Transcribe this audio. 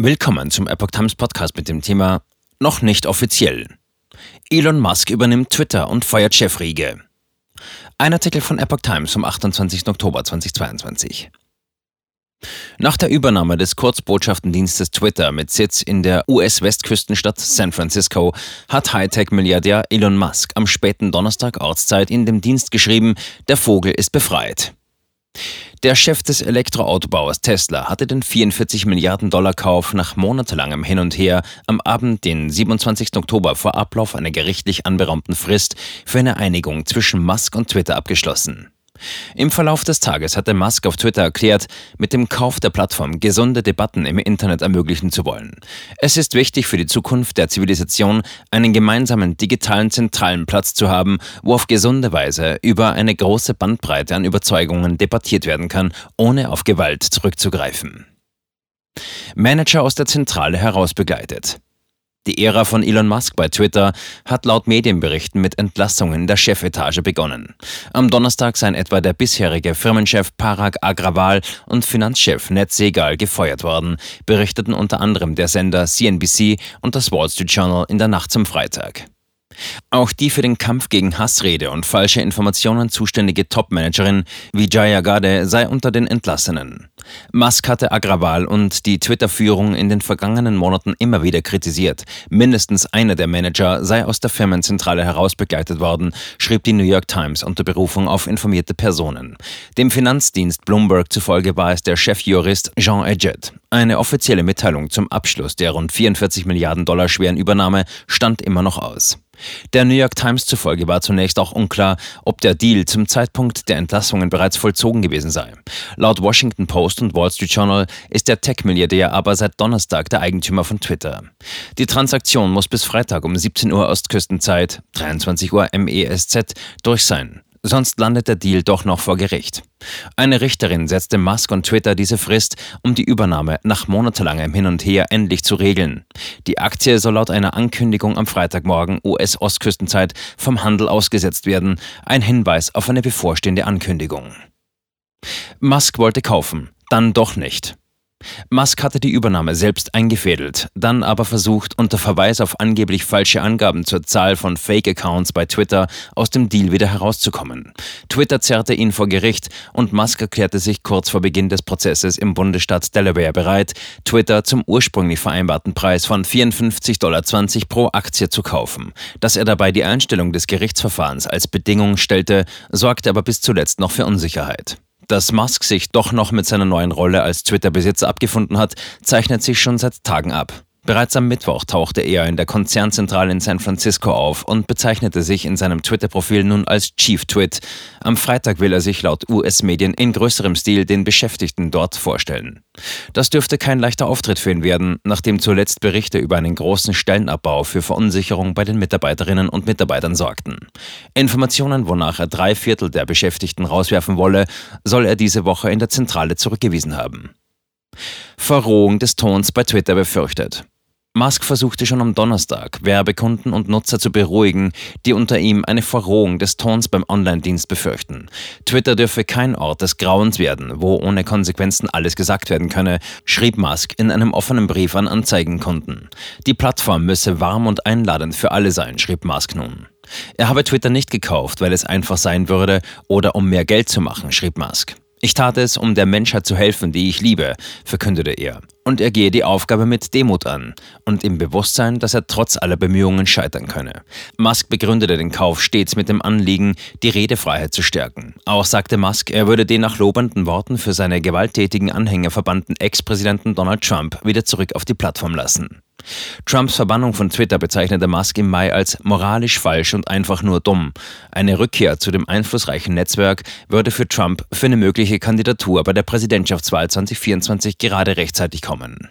Willkommen zum Epoch Times Podcast mit dem Thema Noch nicht offiziell. Elon Musk übernimmt Twitter und feuert Chefriege. Ein Artikel von Epoch Times vom 28. Oktober 2022. Nach der Übernahme des Kurzbotschaftendienstes Twitter mit Sitz in der US-Westküstenstadt San Francisco hat Hightech-Milliardär Elon Musk am späten Donnerstag Ortszeit in dem Dienst geschrieben, der Vogel ist befreit. Der Chef des Elektroautobauers Tesla hatte den 44 Milliarden Dollar Kauf nach monatelangem Hin und Her am Abend, den 27. Oktober vor Ablauf einer gerichtlich anberaumten Frist, für eine Einigung zwischen Musk und Twitter abgeschlossen. Im Verlauf des Tages hatte Musk auf Twitter erklärt, mit dem Kauf der Plattform gesunde Debatten im Internet ermöglichen zu wollen. Es ist wichtig für die Zukunft der Zivilisation, einen gemeinsamen digitalen zentralen Platz zu haben, wo auf gesunde Weise über eine große Bandbreite an Überzeugungen debattiert werden kann, ohne auf Gewalt zurückzugreifen. Manager aus der Zentrale herausbegleitet. Die Ära von Elon Musk bei Twitter hat laut Medienberichten mit Entlassungen der Chefetage begonnen. Am Donnerstag seien etwa der bisherige Firmenchef Parag Agrawal und Finanzchef Ned Segal gefeuert worden, berichteten unter anderem der Sender CNBC und das Wall Street Journal in der Nacht zum Freitag. Auch die für den Kampf gegen Hassrede und falsche Informationen zuständige Topmanagerin Vijaya Gade sei unter den Entlassenen. Musk hatte Agrawal und die Twitter-Führung in den vergangenen Monaten immer wieder kritisiert. Mindestens einer der Manager sei aus der Firmenzentrale herausbegleitet worden, schrieb die New York Times unter Berufung auf informierte Personen. Dem Finanzdienst Bloomberg zufolge war es der Chefjurist Jean Edget. Eine offizielle Mitteilung zum Abschluss der rund 44 Milliarden Dollar schweren Übernahme stand immer noch aus. Der New York Times zufolge war zunächst auch unklar, ob der Deal zum Zeitpunkt der Entlassungen bereits vollzogen gewesen sei. Laut Washington Post und Wall Street Journal ist der Tech-Milliardär aber seit Donnerstag der Eigentümer von Twitter. Die Transaktion muss bis Freitag um 17 Uhr Ostküstenzeit, 23 Uhr MESZ durch sein. Sonst landet der Deal doch noch vor Gericht. Eine Richterin setzte Musk und Twitter diese Frist, um die Übernahme nach monatelangem Hin und Her endlich zu regeln. Die Aktie soll laut einer Ankündigung am Freitagmorgen US-Ostküstenzeit vom Handel ausgesetzt werden, ein Hinweis auf eine bevorstehende Ankündigung. Musk wollte kaufen, dann doch nicht. Musk hatte die Übernahme selbst eingefädelt, dann aber versucht, unter Verweis auf angeblich falsche Angaben zur Zahl von Fake-Accounts bei Twitter aus dem Deal wieder herauszukommen. Twitter zerrte ihn vor Gericht und Musk erklärte sich kurz vor Beginn des Prozesses im Bundesstaat Delaware bereit, Twitter zum ursprünglich vereinbarten Preis von 54,20 Dollar pro Aktie zu kaufen. Dass er dabei die Einstellung des Gerichtsverfahrens als Bedingung stellte, sorgte aber bis zuletzt noch für Unsicherheit. Dass Musk sich doch noch mit seiner neuen Rolle als Twitter-Besitzer abgefunden hat, zeichnet sich schon seit Tagen ab. Bereits am Mittwoch tauchte er in der Konzernzentrale in San Francisco auf und bezeichnete sich in seinem Twitter-Profil nun als Chief Twit. Am Freitag will er sich laut US-Medien in größerem Stil den Beschäftigten dort vorstellen. Das dürfte kein leichter Auftritt für ihn werden, nachdem zuletzt Berichte über einen großen Stellenabbau für Verunsicherung bei den Mitarbeiterinnen und Mitarbeitern sorgten. Informationen, wonach er drei Viertel der Beschäftigten rauswerfen wolle, soll er diese Woche in der Zentrale zurückgewiesen haben. Verrohung des Tons bei Twitter befürchtet. Musk versuchte schon am Donnerstag, Werbekunden und Nutzer zu beruhigen, die unter ihm eine Verrohung des Tons beim Online-Dienst befürchten. Twitter dürfe kein Ort des Grauens werden, wo ohne Konsequenzen alles gesagt werden könne, schrieb Musk in einem offenen Brief an Anzeigenkunden. Die Plattform müsse warm und einladend für alle sein, schrieb Musk nun. Er habe Twitter nicht gekauft, weil es einfach sein würde oder um mehr Geld zu machen, schrieb Musk. Ich tat es, um der Menschheit zu helfen, die ich liebe, verkündete er. Und er gehe die Aufgabe mit Demut an und im Bewusstsein, dass er trotz aller Bemühungen scheitern könne. Musk begründete den Kauf stets mit dem Anliegen, die Redefreiheit zu stärken. Auch sagte Musk, er würde den nach lobenden Worten für seine gewalttätigen Anhänger verbannten Ex-Präsidenten Donald Trump wieder zurück auf die Plattform lassen. Trumps Verbannung von Twitter bezeichnete Musk im Mai als moralisch falsch und einfach nur dumm. Eine Rückkehr zu dem einflussreichen Netzwerk würde für Trump für eine mögliche Kandidatur bei der Präsidentschaftswahl 2024 gerade rechtzeitig kommen.